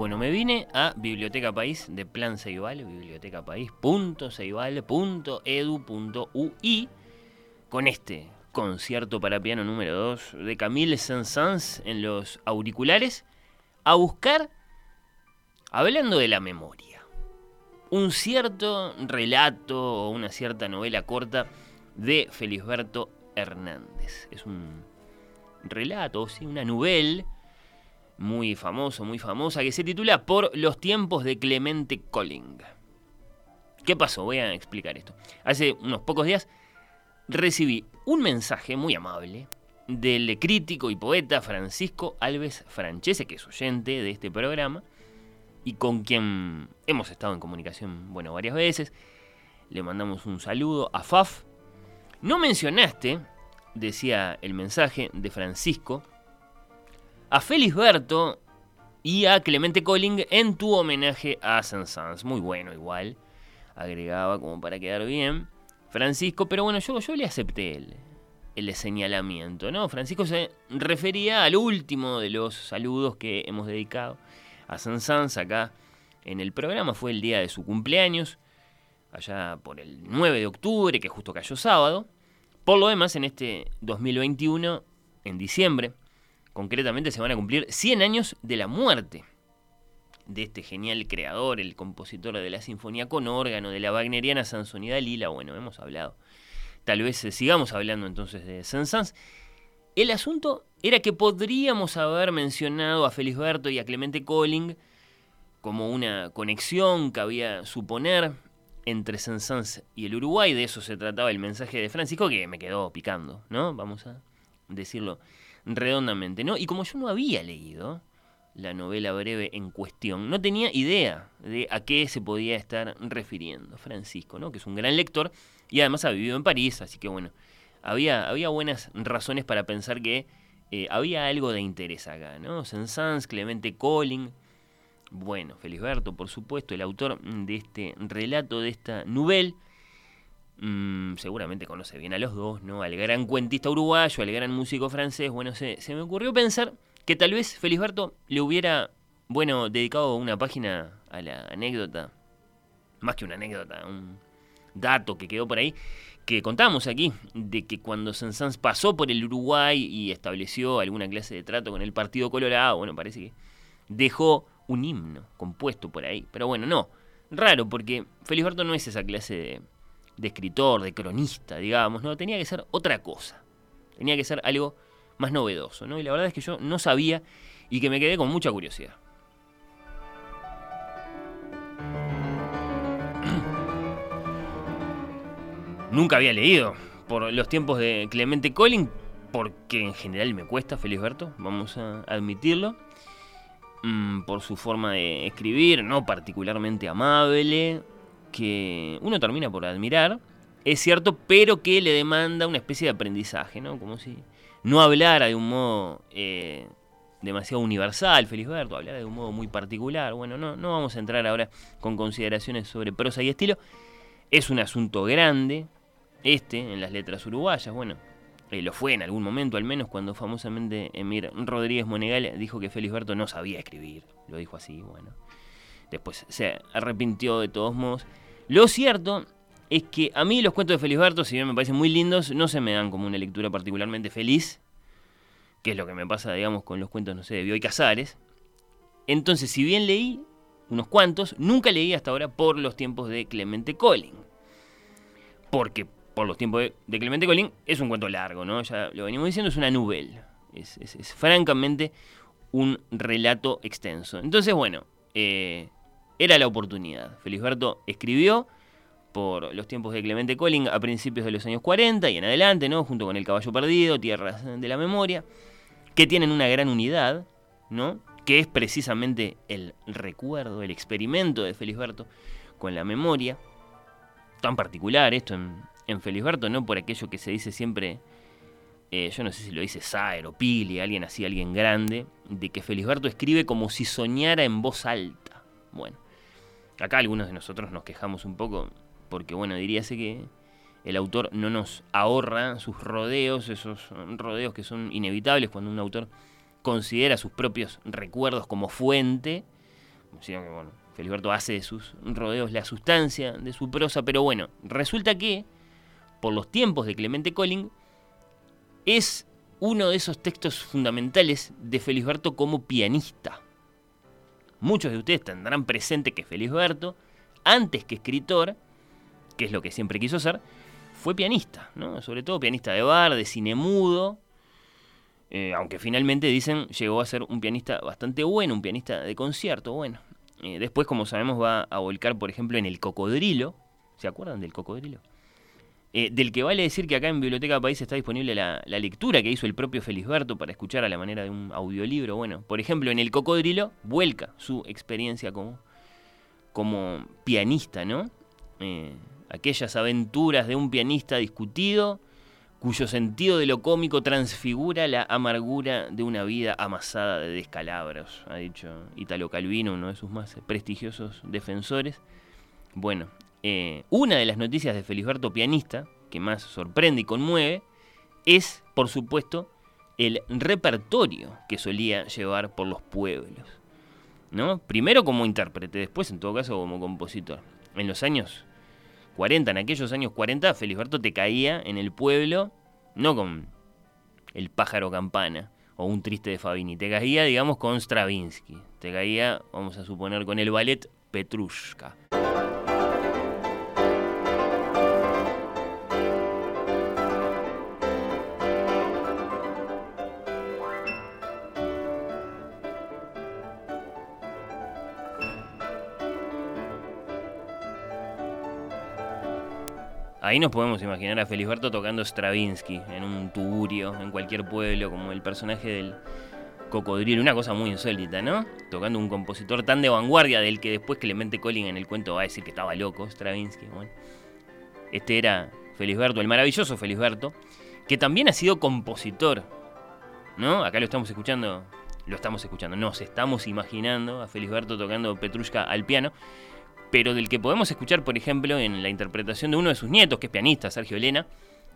Bueno, me vine a Biblioteca País de Plan Ceibal, bibliotecapaís.ceibal.edu.ui, con este concierto para piano número 2 de Camille Saint-Saëns en los auriculares, a buscar, hablando de la memoria, un cierto relato o una cierta novela corta de Felisberto Hernández. Es un relato, sí, una novela muy famoso, muy famosa, que se titula Por los tiempos de Clemente Colling. ¿Qué pasó? Voy a explicar esto. Hace unos pocos días recibí un mensaje muy amable del crítico y poeta Francisco Alves Franchese, que es oyente de este programa, y con quien hemos estado en comunicación, bueno, varias veces. Le mandamos un saludo a Faf. No mencionaste, decía el mensaje de Francisco, a Felisberto y a Clemente Colling en tu homenaje a Saint-Saëns. Muy bueno igual, agregaba como para quedar bien. Francisco, pero bueno, yo, yo le acepté el, el señalamiento, ¿no? Francisco se refería al último de los saludos que hemos dedicado a Saint-Saëns acá en el programa. Fue el día de su cumpleaños, allá por el 9 de octubre, que justo cayó sábado. Por lo demás, en este 2021, en diciembre, Concretamente se van a cumplir 100 años de la muerte de este genial creador, el compositor de la sinfonía con órgano, de la wagneriana Sansonida Lila. Bueno, hemos hablado. Tal vez eh, sigamos hablando entonces de Saint-Saëns. El asunto era que podríamos haber mencionado a Felisberto y a Clemente Colling como una conexión que había suponer entre Saint-Saëns y el Uruguay. De eso se trataba el mensaje de Francisco que me quedó picando, ¿no? Vamos a decirlo redondamente, ¿no? Y como yo no había leído la novela breve en cuestión, no tenía idea de a qué se podía estar refiriendo Francisco, ¿no? Que es un gran lector y además ha vivido en París, así que bueno, había, había buenas razones para pensar que eh, había algo de interés acá, ¿no? Saint-Saëns, Clemente Colling, bueno, Felisberto, por supuesto, el autor de este relato, de esta novela, Mm, seguramente conoce bien a los dos, ¿no? Al gran cuentista uruguayo, al gran músico francés. Bueno, se, me ocurrió pensar que tal vez Felisberto le hubiera, bueno, dedicado una página a la anécdota, más que una anécdota, un dato que quedó por ahí, que contamos aquí, de que cuando Sansans pasó por el Uruguay y estableció alguna clase de trato con el Partido Colorado, bueno, parece que dejó un himno compuesto por ahí. Pero bueno, no, raro, porque Felisberto no es esa clase de de escritor, de cronista, digamos, ¿no? Tenía que ser otra cosa. Tenía que ser algo más novedoso, ¿no? Y la verdad es que yo no sabía y que me quedé con mucha curiosidad. Nunca había leído por los tiempos de Clemente Colling, porque en general me cuesta, Felisberto, vamos a admitirlo. Mm, por su forma de escribir, no particularmente amable, que uno termina por admirar, es cierto, pero que le demanda una especie de aprendizaje, ¿no? Como si no hablara de un modo eh, demasiado universal, Felisberto, hablara de un modo muy particular. Bueno, no, no vamos a entrar ahora con consideraciones sobre prosa y estilo. Es un asunto grande, este, en las letras uruguayas, bueno, eh, lo fue en algún momento, al menos cuando famosamente Emir Rodríguez Monegal dijo que Felisberto no sabía escribir. Lo dijo así, bueno. Después se arrepintió de todos modos. Lo cierto es que a mí los cuentos de Felisberto, si bien me parecen muy lindos, no se me dan como una lectura particularmente feliz, que es lo que me pasa, digamos, con los cuentos, no sé, de Bioy Casares. Entonces, si bien leí unos cuantos, nunca leí hasta ahora por los tiempos de Clemente Colling. Porque por los tiempos de, Clemente Colling es un cuento largo, ¿no? Ya lo venimos diciendo, es una novela. Es, es francamente un relato extenso. Entonces, bueno, eh, era la oportunidad. Felisberto escribió por los tiempos de Clemente Colling a principios de los años 40 y en adelante, ¿no? junto con El Caballo Perdido, Tierras de la Memoria, que tienen una gran unidad, ¿no? que es precisamente el recuerdo, el experimento de Felisberto con la memoria. Tan particular esto en, en Felisberto, no por aquello que se dice siempre, eh, yo no sé si lo dice Saer o Pili, alguien así, alguien grande, de que Felisberto escribe como si soñara en voz alta. Bueno, acá algunos de nosotros nos quejamos un poco, porque bueno, diríase que el autor no nos ahorra sus rodeos, esos rodeos que son inevitables cuando un autor considera sus propios recuerdos como fuente, sino que bueno, Felisberto hace de sus rodeos la sustancia de su prosa, pero bueno, resulta que, por los tiempos de Clemente Colling, es uno de esos textos fundamentales de Felisberto como pianista. Muchos de ustedes tendrán presente que Felisberto, antes que escritor, que es lo que siempre quiso ser, fue pianista, ¿no? sobre todo pianista de bar, de cine mudo, eh, aunque finalmente dicen llegó a ser un pianista bastante bueno, un pianista de concierto, bueno. Eh, después, como sabemos, va a volcar, por ejemplo, en el cocodrilo. ¿Se acuerdan del cocodrilo? Eh, del que vale decir que acá en Biblioteca País está disponible la, lectura que hizo el propio Felisberto para escuchar a la manera de un audiolibro. Bueno, por ejemplo, en El Cocodrilo vuelca su experiencia como, como pianista, ¿no? aquellas aventuras de un pianista discutido, cuyo sentido de lo cómico transfigura la amargura de una vida amasada de descalabros, ha dicho Italo Calvino, uno de sus más prestigiosos defensores. Bueno, eh, una de las noticias de Felisberto Pianista, que más sorprende y conmueve, es, por supuesto, el repertorio que solía llevar por los pueblos. ¿no? Primero como intérprete, después en todo caso como compositor. En los años 40, en aquellos años 40, Felisberto te caía en el pueblo, no con el pájaro campana o un triste de Fabini, te caía, digamos, con Stravinsky, te caía, vamos a suponer, con el ballet Petrushka. Ahí nos podemos imaginar a Felisberto tocando Stravinsky en un tuburio, en cualquier pueblo, como el personaje del cocodrilo. Una cosa muy insólita, ¿no? Tocando un compositor tan de vanguardia del que después Clemente Colling en el cuento va a decir que estaba loco, Stravinsky. Este era Felisberto, el maravilloso Felisberto, que también ha sido compositor, ¿no? Acá lo estamos escuchando, lo estamos escuchando, nos estamos imaginando a Felisberto tocando Petrushka al piano pero del que podemos escuchar, por ejemplo, en la interpretación de uno de sus nietos, que es pianista, Sergio Elena,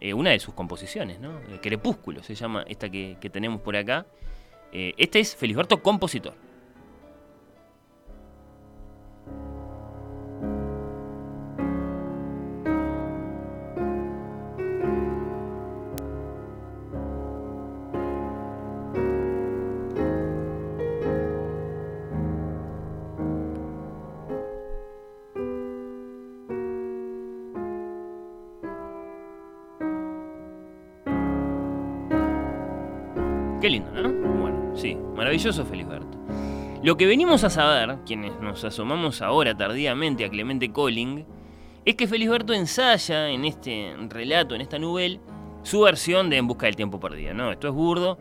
eh, una de sus composiciones, ¿no? Eh, Crepúsculo se llama esta que, tenemos por acá. Eh, este es Felisberto compositor. Qué lindo, ¿no? Bueno, sí, maravilloso Felisberto. Lo que venimos a saber, quienes nos asomamos ahora tardíamente a Clemente Colling, es que Felisberto ensaya en este relato, en esta novela, su versión de En busca del tiempo perdido. ¿no? Esto es burdo,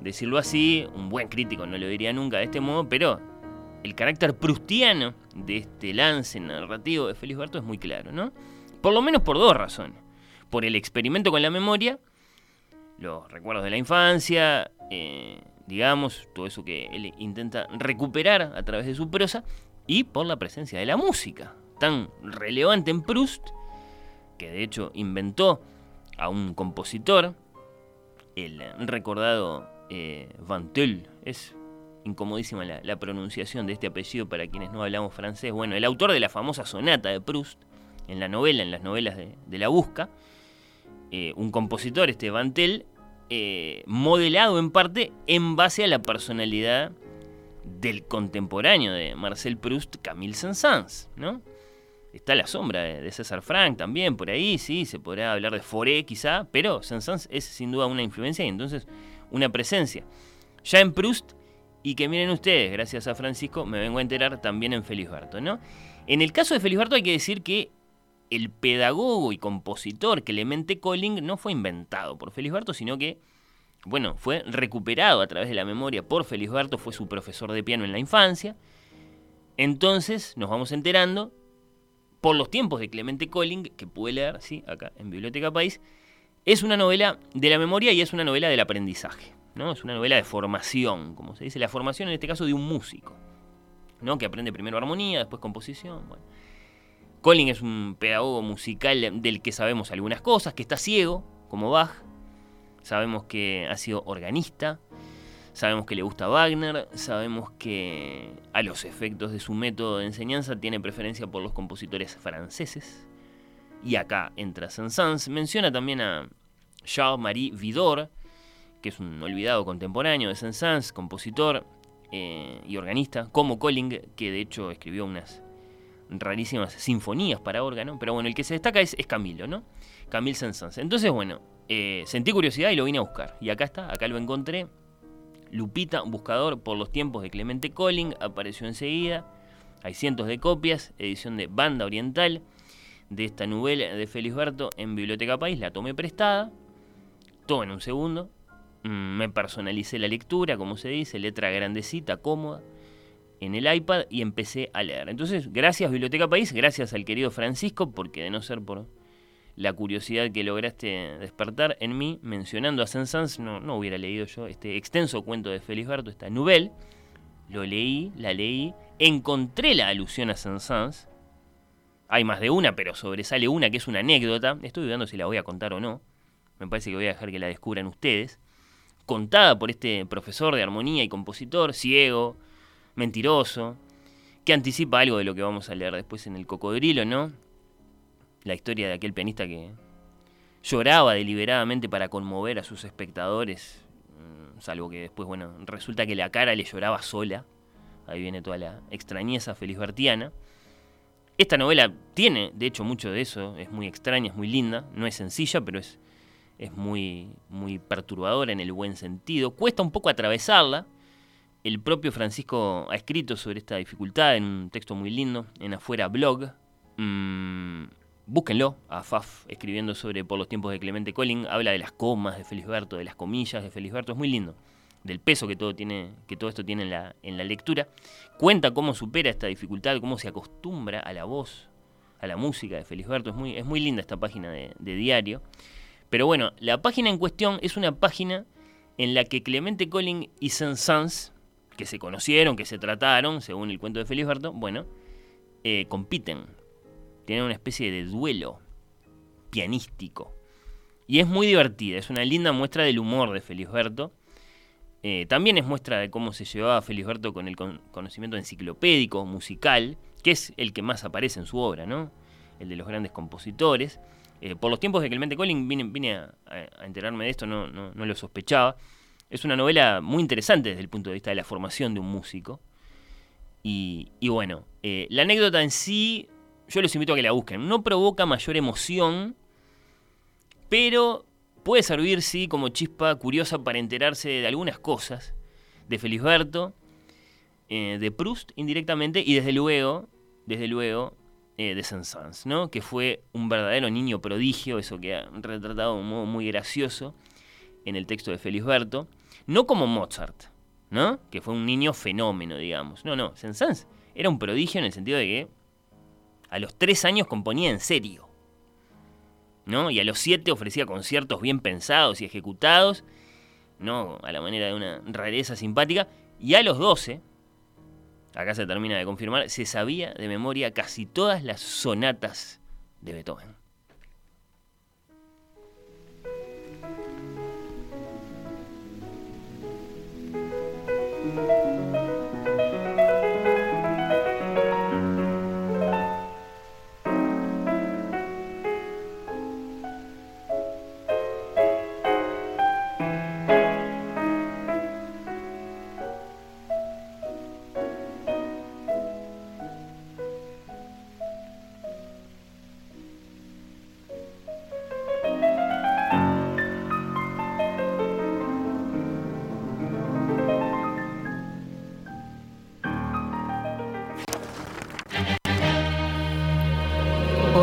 decirlo así, un buen crítico no lo diría nunca de este modo, pero el carácter prustiano de este lance narrativo de Felisberto es muy claro, ¿no? Por lo menos por dos razones. Por el experimento con la memoria, los recuerdos de la infancia, eh, digamos, todo eso que él intenta recuperar a través de su prosa, y por la presencia de la música, tan relevante en Proust, que de hecho inventó a un compositor, el recordado eh, es incomodísima la, pronunciación de este apellido para quienes no hablamos francés, bueno, el autor de la famosa sonata de Proust, en la novela, en las novelas de, la Busca, eh, un compositor, este Vantel, eh, modelado en parte en base a la personalidad del contemporáneo de Marcel Proust, Camille Saint-Saëns, ¿no? Está la sombra de César Frank también por ahí, sí, se podrá hablar de Foré quizá, pero Saint-Saëns es sin duda una influencia y entonces una presencia. Ya en Proust, y que miren ustedes, gracias a Francisco, me vengo a enterar también en Felisberto, ¿no? En el caso de Felisberto hay que decir que el pedagogo y compositor Clemente Colling no fue inventado por Felisberto, sino que, bueno, fue recuperado a través de la memoria por Felisberto, fue su profesor de piano en la infancia. Entonces nos vamos enterando por los tiempos de Clemente Colling, que pude leer, sí, acá en Biblioteca País, es una novela de la memoria y es una novela del aprendizaje. ¿no? Es una novela de formación, como se dice, la formación en este caso de un músico, ¿no? que aprende primero armonía, después composición. Colling es un pedagogo musical del que sabemos algunas cosas, que está ciego, como Bach, sabemos que ha sido organista, Sabemos que le gusta Wagner, sabemos que a los efectos de su método de enseñanza tiene preferencia por los compositores franceses. Y acá entra Saint-Saëns. Menciona también a Charles-Marie Vidor, que es un olvidado contemporáneo de Saint-Saëns, compositor eh, y organista, como Colling, que de hecho escribió unas rarísimas sinfonías para órgano. Pero bueno, el que se destaca es, Camilo, ¿no? Camille Saint-Saëns. Entonces, bueno, eh, sentí curiosidad y lo vine a buscar. Y acá está, acá lo encontré. Lupita, buscador por los tiempos de Clemente Colling, apareció enseguida. Hay cientos de copias, edición de Banda Oriental de esta novela de Felisberto en Biblioteca País. La tomé prestada, todo en un segundo. Mm, me personalicé la lectura, como se dice, letra grandecita, cómoda, en el iPad y empecé a leer. Entonces, gracias Biblioteca País, gracias al querido Francisco, porque de no ser por la curiosidad que lograste despertar en mí mencionando a Saint-Saëns, no, no hubiera leído yo este extenso cuento de Felisberto, esta novela. Lo leí, la leí, encontré la alusión a Saint-Saëns. Hay más de una, pero sobresale una que es una anécdota. Estoy dudando si la voy a contar o no. Me parece que voy a dejar que la descubran ustedes. Contada por este profesor de armonía y compositor, ciego, mentiroso, que anticipa algo de lo que vamos a leer después en el cocodrilo, ¿no? la historia de aquel pianista que lloraba deliberadamente para conmover a sus espectadores, mm, salvo que después, bueno, resulta que la cara le lloraba sola. Ahí viene toda la extrañeza felisbertiana. Esta novela tiene, de hecho, mucho de eso, es muy extraña, es muy linda, no es sencilla, pero es, es muy, muy perturbadora en el buen sentido. Cuesta un poco atravesarla. El propio Francisco ha escrito sobre esta dificultad en un texto muy lindo, en Afuera Blog. Mm, Búsquenlo a Faf escribiendo sobre por los tiempos de Clemente Colling. Habla de las comas de Felisberto, de las comillas de Felisberto. Es muy lindo. Del peso que todo, tiene, que todo esto tiene en la, lectura. Cuenta cómo supera esta dificultad, cómo se acostumbra a la voz, a la música de Felisberto. Es muy, es muy linda esta página de, diario. Pero bueno, la página en cuestión es una página en la que Clemente Colling y Saint-Saëns, que se conocieron, que se trataron, según el cuento de Felisberto, bueno, eh, compiten tiene una especie de duelo pianístico. Y es muy divertida, es una linda muestra del humor de Felisberto. Eh, también es muestra de cómo se llevaba Felisberto con el conocimiento enciclopédico, musical, que es el que más aparece en su obra, ¿no? El de los grandes compositores. Eh, por los tiempos de Clemente Colling vine, a, enterarme de esto, no, lo sospechaba. Es una novela muy interesante desde el punto de vista de la formación de un músico. Y, bueno, eh, la anécdota en sí yo los invito a que la busquen. No provoca mayor emoción, pero puede servir, sí, como chispa curiosa para enterarse de algunas cosas de Felisberto, eh, de Proust indirectamente, y desde luego, desde luego, eh, de Saint-Saëns, ¿no? Que fue un verdadero niño prodigio, eso que ha retratado de un modo muy gracioso en el texto de Felisberto. No como Mozart, ¿no? Que fue un niño fenómeno, digamos. No, no, Saint-Saëns era un prodigio en el sentido de que a los tres años componía en serio. ¿no? Y a los siete ofrecía conciertos bien pensados y ejecutados, ¿no? a la manera de una rareza simpática. Y a los doce, acá se termina de confirmar, se sabía de memoria casi todas las sonatas de Beethoven.